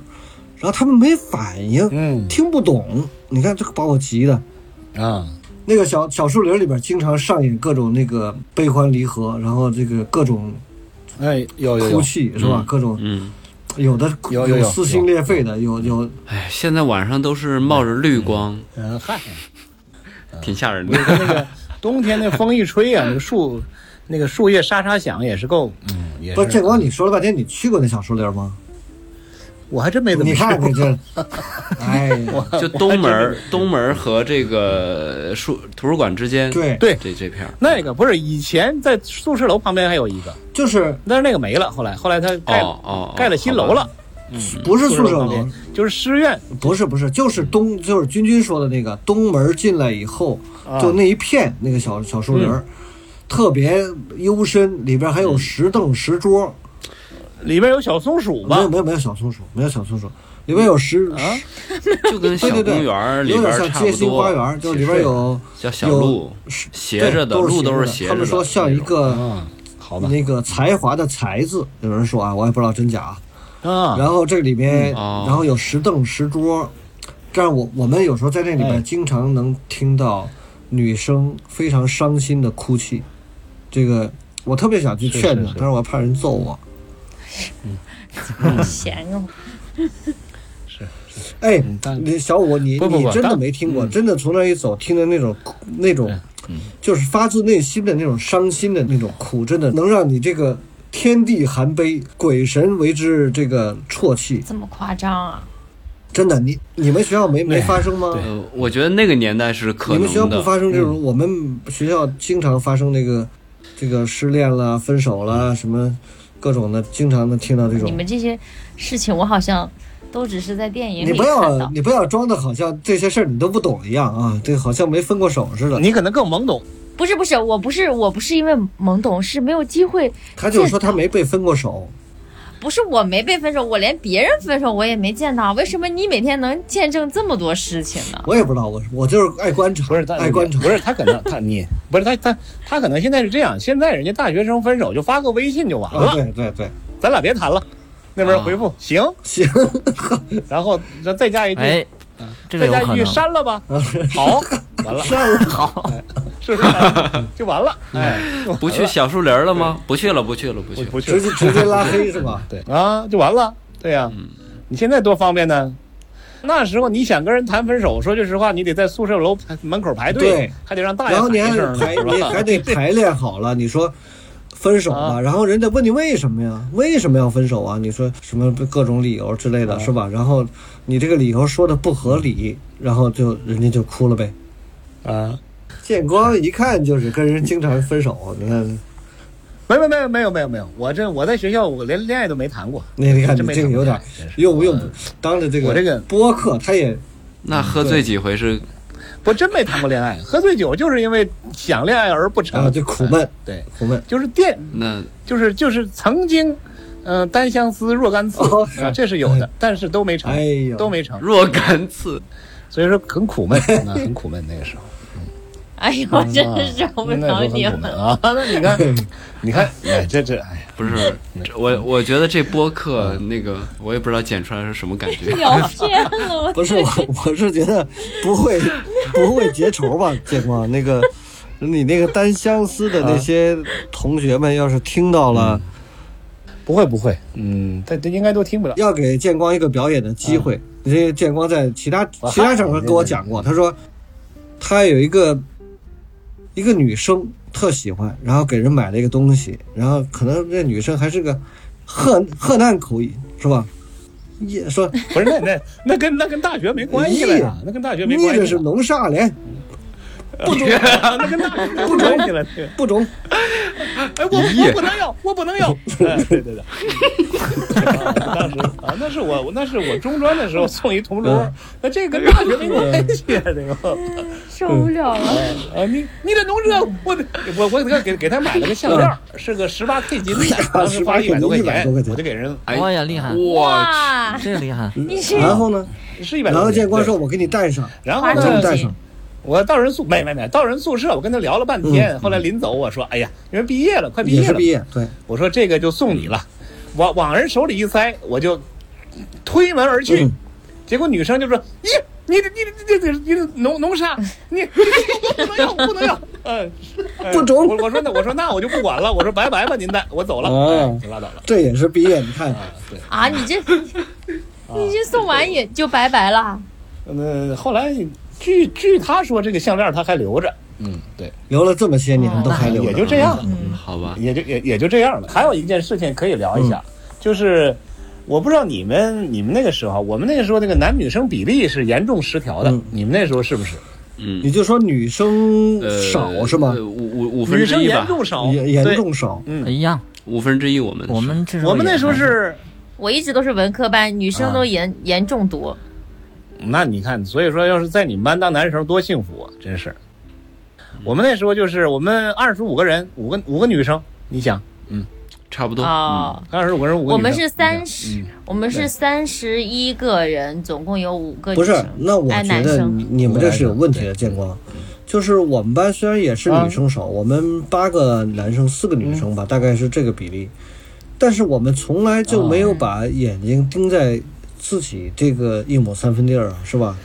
然后他们没反应，嗯听不懂。你看这个把我急的。啊，那个小小树林里边经常上演各种那个悲欢离合，然后这个各种哎，有有哭，泣是吧？嗯各种嗯，有的有有有撕心裂肺的，有。有哎，现在晚上都是冒着绿光，嗯，嗨，挺吓人的。那个 冬天那风一吹啊，那个树那个树叶沙沙响也是够，嗯，也不是建光，你说了半天，你去过那小树林吗？我还真没怎么看你这，哎，就东门儿东门儿和这个书图书馆之间，对。对。这这片儿。那个不是以前在宿舍楼旁边还有一个，就是。但是那个没了，后来后来他盖了、哦哦，盖了新楼了，不是宿舍楼，就是师院，不是不是，就是东就是君君说的那个东门进来以后，啊。就那一片那个小小树林儿，特别幽深，里边还有石凳石桌，里边有小松鼠吗没有？没有没有小松鼠，没有小松鼠，里边有石啊，就跟小对对对公园儿里有点像街心花，园，就里边有叫小有路，是斜着的对路都是是斜着的。他们说像一个嗯，好吧，那个才华的才字，有人说啊，我也不知道真假。啊，然后这里面，嗯哦然后有石凳石桌，这样我我们有时候在那里哎边经常能听到女生非常伤心的哭泣，这个我特别想去劝她，是是是但是我怕人揍我。闲哦，哎嗯，但你小五，你不不不你真的没听过，嗯真的从那儿一走，听的那种那种，就是发自内心的那种伤心的那种苦，真的能让你这个天地含悲，鬼神为之这个啜泣。这么夸张啊？真的，你你们学校没没发生吗？呃，我觉得那个年代是可能的你们学校不。发生这种？我们学校经常发生那个这个失恋了、分手了什么各种的，经常能听到这种你。们这些事情，我好像都只是在电影里你不看到。要你不要装的好像这些事儿你都不懂一样啊，对好像没分过手似的。你可能更懵懂，不是不是，我不是我不是因为懵懂，是没有机会。他就是说他没被分过手，不是我没被分手，我连别人分手我也没见到。为什么你每天能见证这么多事情呢？我也不知道，我我就是爱观察，不是他爱观察。不是他可能他你不是他他他可能现在是这样，现在人家大学生分手就发个微信就完啊，了，对对对，咱俩别谈了。那边回复、行，行，然后再加一句，哎，这个再加一句有可能。删了吧，好，完了，删了好，是不是？就完了，哎，不去小树林了吗？不去了，不去了，不去直接直接拉黑是吧？对啊，就完了。对呀、你现在多方便呢。那时候你想跟人谈分手，说句实话，你得在宿舍楼门口排队，还得让大爷然后你还喊一声呢，还得排练好了。你说分手吧，啊然后人家问你为什么呀？为什么要分手啊？你说什么各种理由之类的，啊是吧？然后你这个理由说的不合理，然后就人家就哭了呗。啊，建光一看就是跟人经常分手，你看，没有没有没有没有没有，我这我在学校我连恋爱都没谈过，那你看你真没谈过这个有点用不用当着这个我这个播客，他也那喝醉几回是我真没谈过恋爱，喝醉酒就是因为想恋爱而不成，啊就苦闷对，苦闷。就是电，那就是就是曾经，嗯、单相思若干次、哦啊，这是有的，但是都没成，哎呦都没成，若干次。所以说很苦闷，啊，很苦闷那个时候。哎呦，我真是受不那时候了你了。啊！那你看，你看，哎，这这，哎呀，不是，我我觉得这播客那个，我也不知道剪出来是什么感觉。要骗了！不是我，我是觉得不会 不会结仇吧，建光那个你那个单相思的那些同学们，要是听到了，不会不会，嗯，他他应该都听不了。要给建光一个表演的机会。因为建光在其他啊其他场合跟我讲过，他说他有一个一个女生特喜欢，然后给人买了一个东西，然后可能这女生还是个河河南口音，是吧？也说不是，那那那跟那跟大学没关系了呀，那跟大学没你这是。弄啥嘞？不中那跟大不中你了。不中，哎，我我不能要，我不能要。哎，对对对。啊当时啊，那是我那是我中专的时候送一同桌，那这跟大学没关系啊，这个。受不了了。啊，你你得弄这，我得我我给他给给他买了个项链，是个十八 K 金的，当时花一百多块100钱，多块钱我就给人哎呀，厉害，我哇，这个厉害，你是然后呢，是一百然后多块钱。对建光说：“我给你戴上，然后呢，金上。我到人宿没没没到人宿舍，我跟他聊了半天，后来临走我说：哎呀，因为毕业了，快毕业了毕，业，对，我说这个就送你了，往往人手里一塞，我就推门而去，嗯结果女生就说：咦。你你你的你的你的农农沙，你你不能要不能要，嗯，呃不中我我说那我说那我就不管了，我说拜拜吧，您的，我走了，哦哎就拉倒了。这也是毕业。你看，对，啊，你这你这送完也就拜拜了。嗯，后来据据他说，这个项链他还留着，嗯，对，留了这么些年都还留着，也就这样了。嗯好吧，也就也也就这样了。还有一件事情可以聊一下，就是我不知道你们你们那个时候，我们那个时候那个男女生比例是严重失调的，嗯你们那时候是不是？嗯你，就说女生呃少是吗呃？五五五分女生严之一吧，重少，严严。重少，嗯，一样。五分之一我们我们那时候是，我一直都是文科班，女生都严、严重读。那你看，所以说要是在你们班当男生多幸福啊，真是。我们那时候就是我们二十五个人，五个五个女生，你想，嗯差不多。哦，二十五个人五个女生，我们是三十、我们是三十一个人，总共有五个不是。？那我哎觉得你你们这是有问题的，建光。就是我们班虽然也是女生少，我们八个男生四个女生吧，大概是这个比例，但是我们从来就没有把眼睛盯在自己这个一亩三分地儿啊，是吧？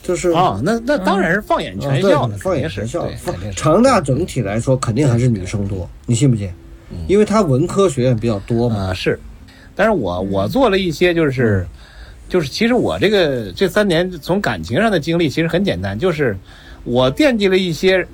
就是啊，那那当然是放眼全校的，放眼全校。对，放肯定是。长大整体来说肯定还是女生多，你信不信？因为他文科学院比较多嘛。啊、是，但是我我做了一些，就是、就是其实我这个这三年从感情上的经历其实很简单，就是我惦记了一些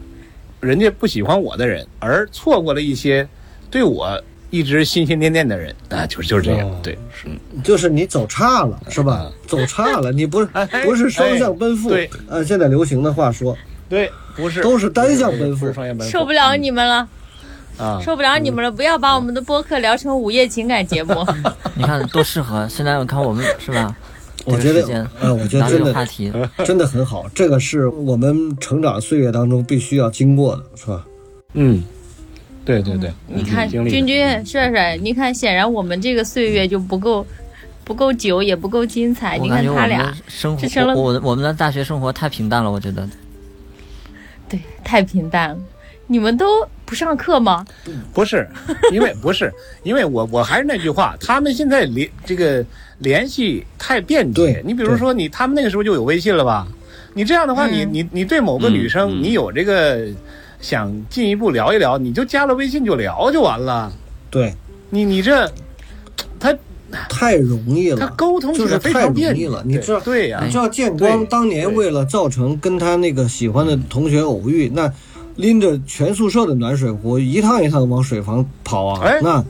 人家不喜欢我的人，而错过了一些对我一直心心念念的人啊，就是就是这样，哦对，是就是你走差了，是吧？走差了，你不是 哎哎不是双向奔赴哎对？按现在流行的话说，对，不是都是单向奔赴双向奔赴，受不了你们了，啊，受不了你们了！不要把我们的播客聊成午夜情感节目。你看多适合。现在我看我们是吧？我觉得呃，我觉得真的话题？真的很好，这个是我们成长岁月当中必须要经过的，是吧？嗯，对对对，你看，君君、帅帅，你看，显然我们这个岁月就不够，不够久，也不够精彩。你看他俩，生这成了活，我我我们的大学生活太平淡了，我觉得。对，太平淡了。你们都不上课吗？不是，因为不是，因为我我还是那句话，他们现在联这个联系太便捷。你比如说你，他们那个时候就有微信了吧？你这样的话，你嗯你你对某个女生，你有这个想进一步聊一聊，你就加了微信就聊就完了。对，你你这他太容易了。他，沟通就是太容易了。你知道，对呀。你知道建光当年为了造成跟他那个喜欢的同学偶遇，那拎着全宿舍的暖水壶一趟一趟往水房跑啊哎，那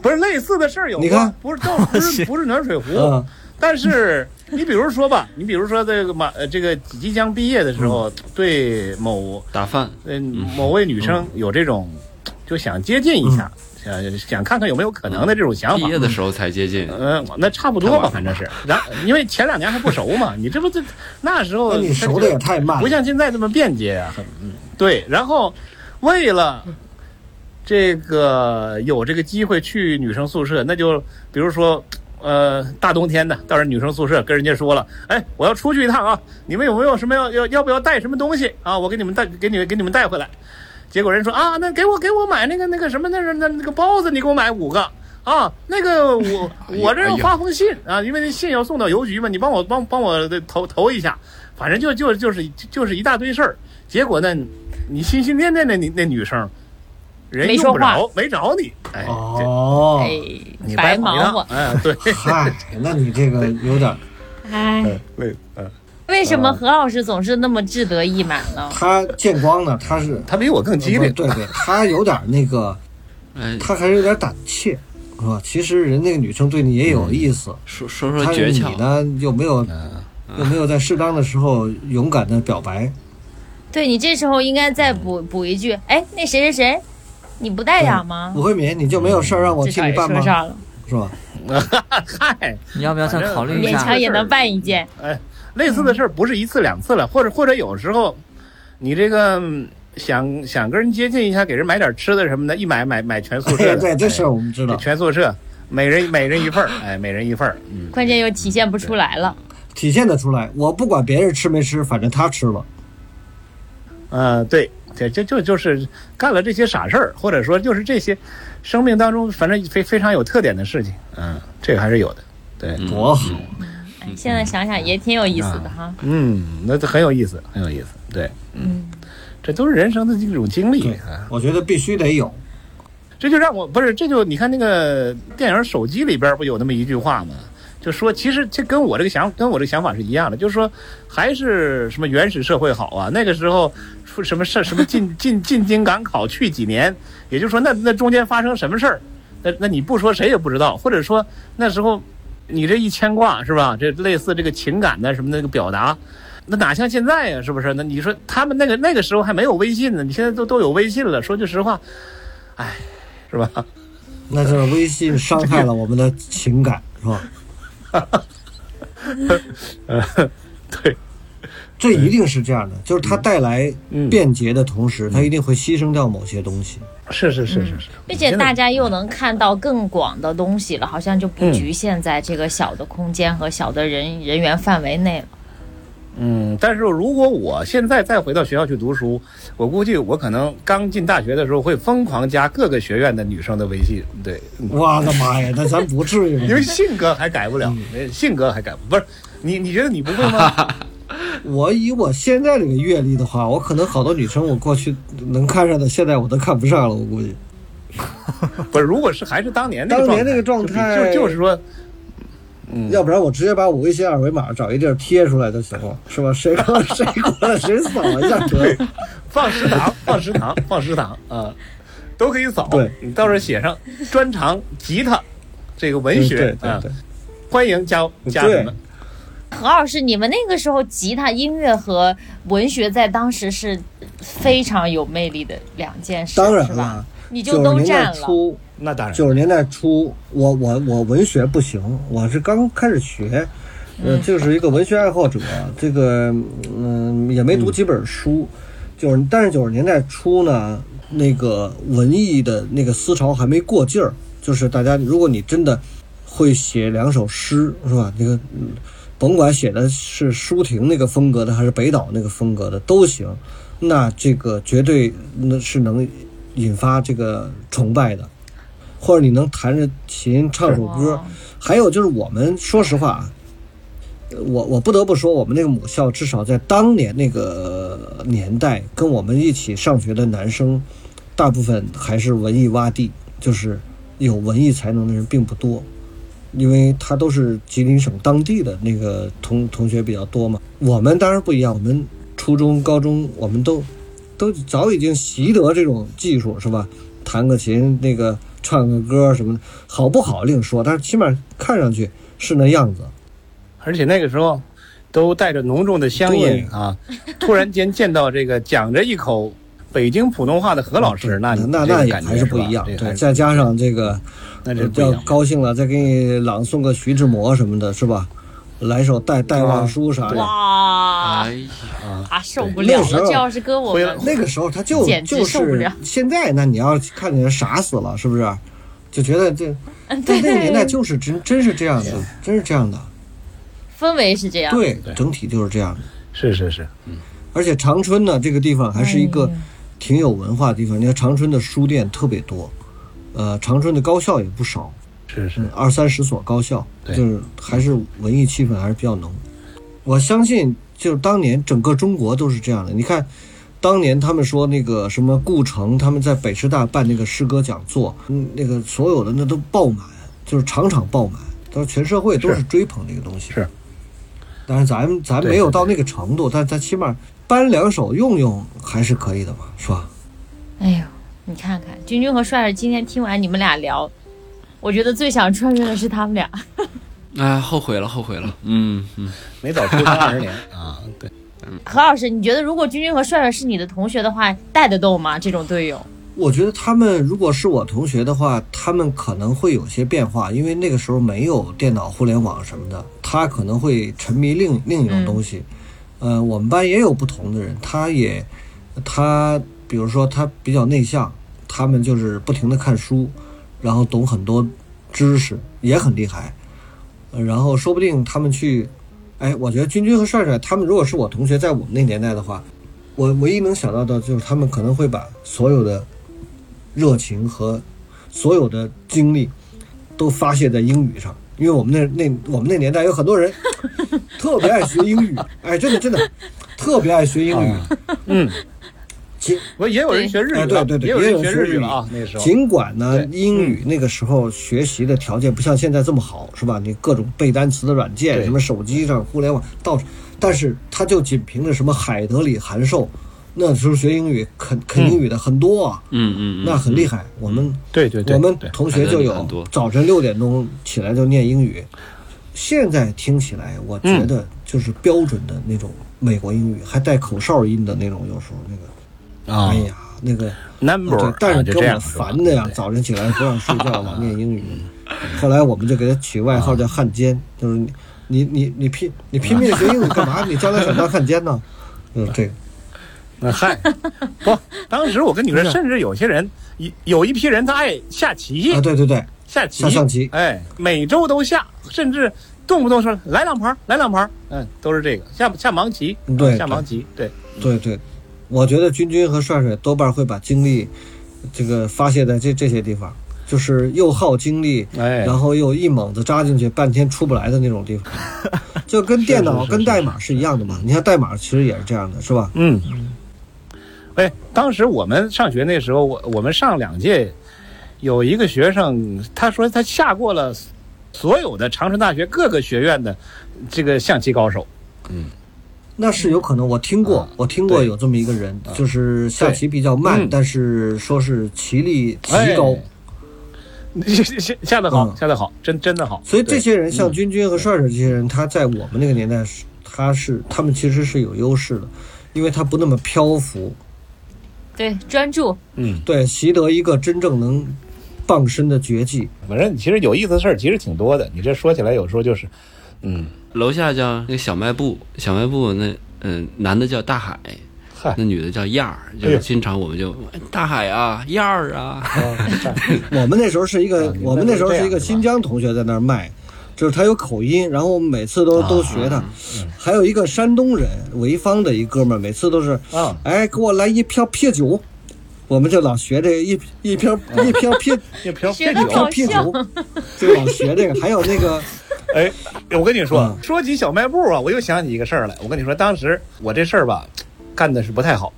不是类似的事儿有吗，你看。不是倒不是 不是暖水壶，啊，但是你比如说吧，你比如说这个马呃这个即将毕业的时候，对某打饭，嗯某位女生有这种就想接近一下，想想看看有没有可能的这种想法毕业。的时候才接近，嗯，那差不多吧，反正是。然后因为前两年还不熟嘛，你这不这那时候熟的也太慢。不像现在这么便捷啊。嗯，对。然后为了这个有这个机会去女生宿舍，那就比如说。呃，大冬天的到人女生宿舍跟人家说了，哎，我要出去一趟啊，你们有没有什么要要要不要带什么东西啊？我给你们带给你们给你们带回来。结果人说啊，那给我给我买那个那个什么那个那那个包子，你给我买五个啊。那个我 我这要发封信啊，因为那信要送到邮局嘛，你帮我帮帮我投投一下。反正就就就是就是一大堆事儿。结果呢，你心心念念的那那女生，人用不没说话着，没找你，哎，哦，哎你，白白忙忙活。哎，对，嗨，那你这个有点，哎，为，嗯，为什么何老师总是那么志得意满呢？他见光呢，他是他比我更激烈，对对，他有点那个，哎，他还是有点胆怯，是吧？其实人那个女生对你也有意思，说说说但是你诀窍，呢有没有又没有在适当的时候勇敢的表白？对你这时候应该再补补一句，哎，那谁谁谁，你不带雅吗吴？慧敏，你就没有事儿让我替你办吗？是吧？嗨，你要不要再考虑一下勉？强也能办一件。哎，类似的事儿不是一次两次了，或者或者有时候，你这个嗯想想跟人接近一下，给人买点吃的什么的，一买买买全宿舍的。对，这事哎儿我们知道，全宿舍，每人每人一份儿，哎，每人一份儿。嗯，关键又体现不出来了。体现得出来。我不管别人吃没吃，反正他吃了。呃，对，这就就就是干了这些傻事儿，或者说就是这些生命当中反正非非常有特点的事情。嗯，这个还是有的。对，多好！哎现在想想也挺有意思的哈。嗯，那很有意思，很有意思。对，嗯，这都是人生的这种经历啊。我觉得必须得有。这就让我不是，这就你看那个电影《手机》里边不有那么一句话吗？就说其实这跟我这个想跟我这个想法是一样的，就是说还是什么原始社会好啊。那个时候出什么事什么进 进进京赶考去几年，也就是说那那中间发生什么事儿，那那你不说谁也不知道，或者说那时候你这一牵挂是吧？这类似这个情感的什么那个表达。那哪像现在呀、是不是？那你说他们那个那个时候还没有微信呢，你现在都都有微信了。说句实话，哎，是吧？那就是微信伤害了我们的情感，是吧？呃 对，这一定是这样的，就是它带来嗯便捷的同时，它一定会牺牲掉某些东西。是是是是是，并且大家又能看到更广的东西了，好像就不嗯局限在这个小的空间和小的人人员范围内了。嗯，但是如果我现在再回到学校去读书，我估计我可能刚进大学的时候会疯狂加各个学院的女生的微信，对，嗯我的妈呀，那咱不至于 因为？性格还改不了，呃 性格还改不是你你觉得你不会吗？我以我现在这个阅历的话，我可能好多女生我过去能看上的，现在我都看不上了。我估计 不是，如果是还是当年那个当年那个状态就就是说，嗯，要不然我直接把我微信二维码找一地儿贴出来就行了，是吧？谁过 谁过来谁扫一下得了。放食堂，放食堂，放食堂啊，都可以扫。对，你到时候写上专长吉他，这个文学啊欢迎加加对什么？何老师，你们那个时候吉他音乐和文学在当时是非常有魅力的两件事，当然是吧了？，你就都占了。那当然，九十年代初，我我我文学不行，我是刚开始学，呃，就是一个文学爱好者，这个嗯也没读几本书，就是但是九十年代初呢，那个文艺的那个思潮还没过劲儿，就是大家如果你真的会写两首诗，是吧？那个嗯甭管写的是舒婷那个风格的还是北岛那个风格的都行，那这个绝对那是能引发这个崇拜的。或者你能弹着琴唱首歌，还有就是我们说实话啊，呃我我不得不说，我们那个母校至少在当年那个年代，跟我们一起上学的男生，大部分还是文艺洼地，就是有文艺才能的人并不多，因为他都是吉林省当地的那个同同学比较多嘛。我们当然不一样，我们初中、高中我们都都早已经习得这种技术，是吧？弹个琴，那个唱个歌什么的，好不好另说，但是起码看上去是那样子。而且那个时候都带着浓重的乡音啊，突然间见到这个讲着一口北京普通话的何老师，那那那也还是不一样。对，再加上这个，那这不一要。高兴了，再给你朗诵个徐志摩什么的，是吧？来首戴戴望舒啥的。哇哎呀，啊，受不了了！那时候这要是跟我们那个时候他就就是现在，那你要看见人傻死了，是不是？就觉得这 嗯在那个年代就是真真是这样的，真是这样的。氛围是这样，对对，整体就是这样的。是是是，而且长春呢，这个地方还是一个挺有文化的地方。你看长春的书店特别多，呃，长春的高校也不少，是是嗯，二三十所高校，对就是还是文艺气氛还是比较浓。我相信，就是当年整个中国都是这样的。你看，当年他们说那个什么顾城，他们在北师大办那个诗歌讲座，嗯，那个所有的那都爆满，就是场场爆满，他说全社会都是是追捧这个东西。是，但是咱咱没有到那个程度，但咱起码搬两手用用还是可以的嘛，是吧？哎呦，你看看，君君和帅帅今天听完你们俩聊，我觉得最想穿越的是他们俩。哎，后悔了，后悔了。嗯嗯，没早出生二十年 啊，对，何老师，你觉得如果君君和帅帅是你的同学的话，带得动吗？这种队友？我觉得他们如果是我同学的话，他们可能会有些变化，因为那个时候没有电脑、互联网什么的，他可能会沉迷另另一种东西。呃，我们班也有不同的人，他也他比如说他比较内向，他们就是不停的看书，然后懂很多知识，也很厉害。然后说不定他们去，哎，我觉得君君和帅帅他们如果是我同学，在我们那年代的话，我唯一能想到的就是他们可能会把所有的热情和所有的精力都发泄在英语上，因为我们那那我们那年代有很多人 特别爱学英语，哎，真的真的特别爱学英语。嗯，不也有人学日语对对对，也有人学日语了啊，那时候。尽管呢，英语那个时候学习的条件不像现在这么好，是吧？你各种背单词的软件，什么手机上、互联网到处，但是他就仅凭着什么海德里函授，那时候学英语肯肯英语的很多啊，嗯嗯嗯，那很厉害。我们对对对，我们同学就有早晨六点钟起来就念英语，现在听起来我觉嗯。得就是标准的那种美国英语，还带口哨音的那种，有时候那个，啊。哎呀，那个。，number，对，但是跟我烦的呀，对早晨起来不让睡觉，老念英语。后来我们就给他取外号叫汉奸，就是你你你你拼你拼命学英语干嘛？你将来想当汉奸呢？嗯，这个那嗨，不，当时我跟你说，甚至有些人有有一批人他爱下棋。啊，，对对对，下棋，下象棋。哎，每周都下，甚至动不动说来两盘，来两盘，嗯，都是这个下下盲棋，对啊下盲棋，对，对对，我觉得君君和帅帅多半会把精力这个发泄在这这些地方，就是又耗精力，哎。然后又一猛子扎进去，半天出不来的那种地方，就跟电脑跟代码是一样的嘛。你看代码其实也是这样的，是吧？嗯，哎，当时我们上学那时候，我我们上两届，有一个学生，他说他下过了所有的长春大学各个学院的这个象棋高手，那是有可能，我听过，啊我听过有这么一个人，就是下棋比较慢，嗯。但是说是棋力极哎。高，下下下得好，嗯。下得好，真真的好。所以这些人像君君和帅帅这些人，他在我们那个年代是，他是他们其实是有优势的，因为他不那么漂浮，对，专注，嗯，对，习得一个真正能傍身的绝技。反正其实有意思的事儿其实挺多的。你这说起来有时候就是，嗯，楼下叫那个小卖部，小卖部那嗯、男的叫大海，那女的叫燕儿，就是经常我们就哎大海啊，燕儿啊，我们那时候是一个啊，我们那时候是一个新疆同学在那儿卖，就是他有口音，然后我们每次都都学他。还有一个山东人潍坊的一哥们儿，每次都是啊，哎，给我来一瓶啤酒，我们就老学这个一一瓶一瓶啤一瓶学啤酒。啤酒，就老学这个。还有那个，哎，我跟你说，嗯说起小卖部啊，我又想起一个事儿来。我跟你说，当时我这事儿吧，干的是不太好。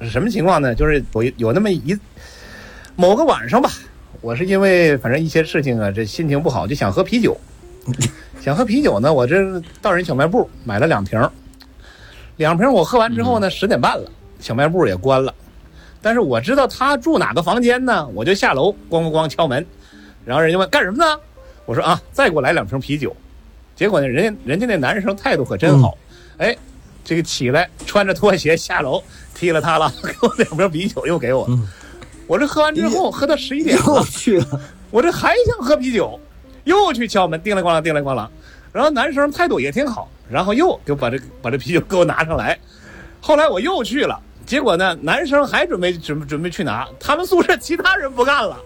是什么情况呢？就是有有那么一某个晚上吧，我是因为反正一些事情啊，这心情不好，就想喝啤酒。想喝啤酒呢，我这到人小卖部买了两瓶，两瓶我喝完之后呢，十点半了，小卖部也关了。但是我知道他住哪个房间呢，我就下楼咣咣咣敲门，然后人家问干什么呢？我说啊，再给我来两瓶啤酒。结果呢，人家人家那男生态度可真好，哎，这个起来穿着拖鞋下楼，踢了他了，给我两瓶啤酒又给我。嗯我这喝完之后，喝到十一点又了，去了，我这还想喝啤酒，又去敲门，叮铃咣啷，叮铃咣啷。然后男生态度也挺好，然后又给我把这把这啤酒给我拿上来。后来我又去了，结果呢，男生还准备准备准备去拿，他们宿舍其他人不干了，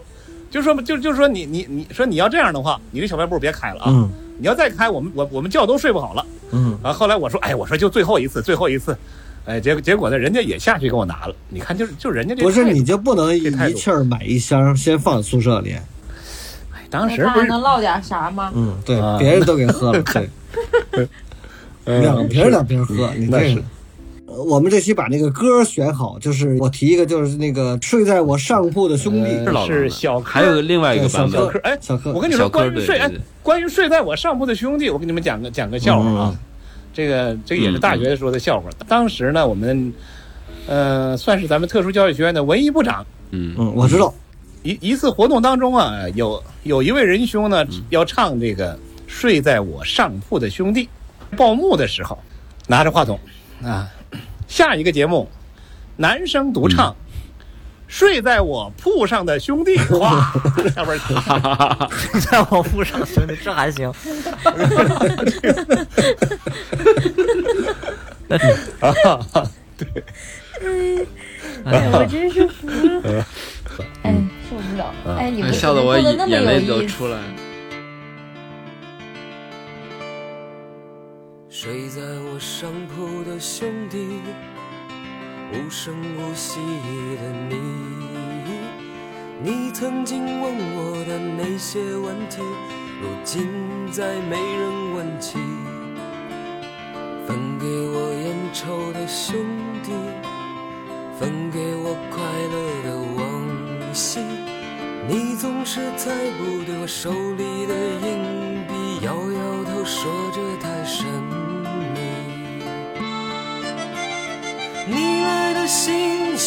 就说就就说你你你说你要这样的话，你这小卖部别开了啊，嗯你要再开，我们我我们觉都睡不好了。嗯，啊，后来我说，哎，我说就最后一次，最后一次，哎，结果结果呢，人家也下去给我拿了。你看，就是就人家这不是你就不能一气儿买一箱，先放宿舍里。哎当时还不是能落点啥吗？嗯，对啊，别人都给喝了，对。两瓶两瓶喝，你那是我们这期把那个歌选好，就是我提一个，就是那个睡在我上铺的兄弟，是老是小柯还有另外一个版本。小柯，哎，小柯。我跟你说，关于睡，关于睡在我上铺的兄弟，我跟你们讲个讲个笑话啊。嗯。这个这个也是大学时候的笑话。当时呢，我们呃算是咱们特殊教育学院的文艺部长，嗯。嗯，我知道，一一次活动当中啊，有有一位仁兄呢要唱这个《睡在我上铺的兄弟》，报幕的时候拿着话筒啊，下一个节目男生独唱。睡在我铺上的兄弟，哇！下边儿 在我铺上兄弟，这还行。哎，我真是服了，哎，受不了，哎，你们嗯笑得我眼泪都出来了。记得你，你曾经问我的那些问题，如今再没人问起。分给我烟抽的兄弟，分给我快乐的往昔，你总是猜不对我手里的硬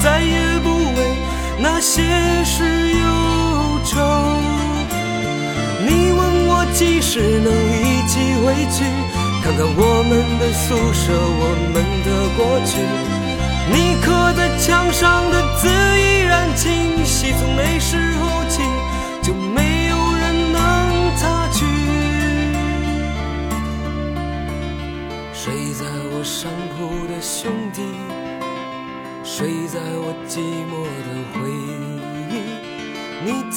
再也不为那些事忧愁。你问我几时能一起回去，看看我们的宿舍，我们的过去。你刻在墙上的字依然清晰，从那时候起就没有人能擦去。睡在我上铺的兄弟，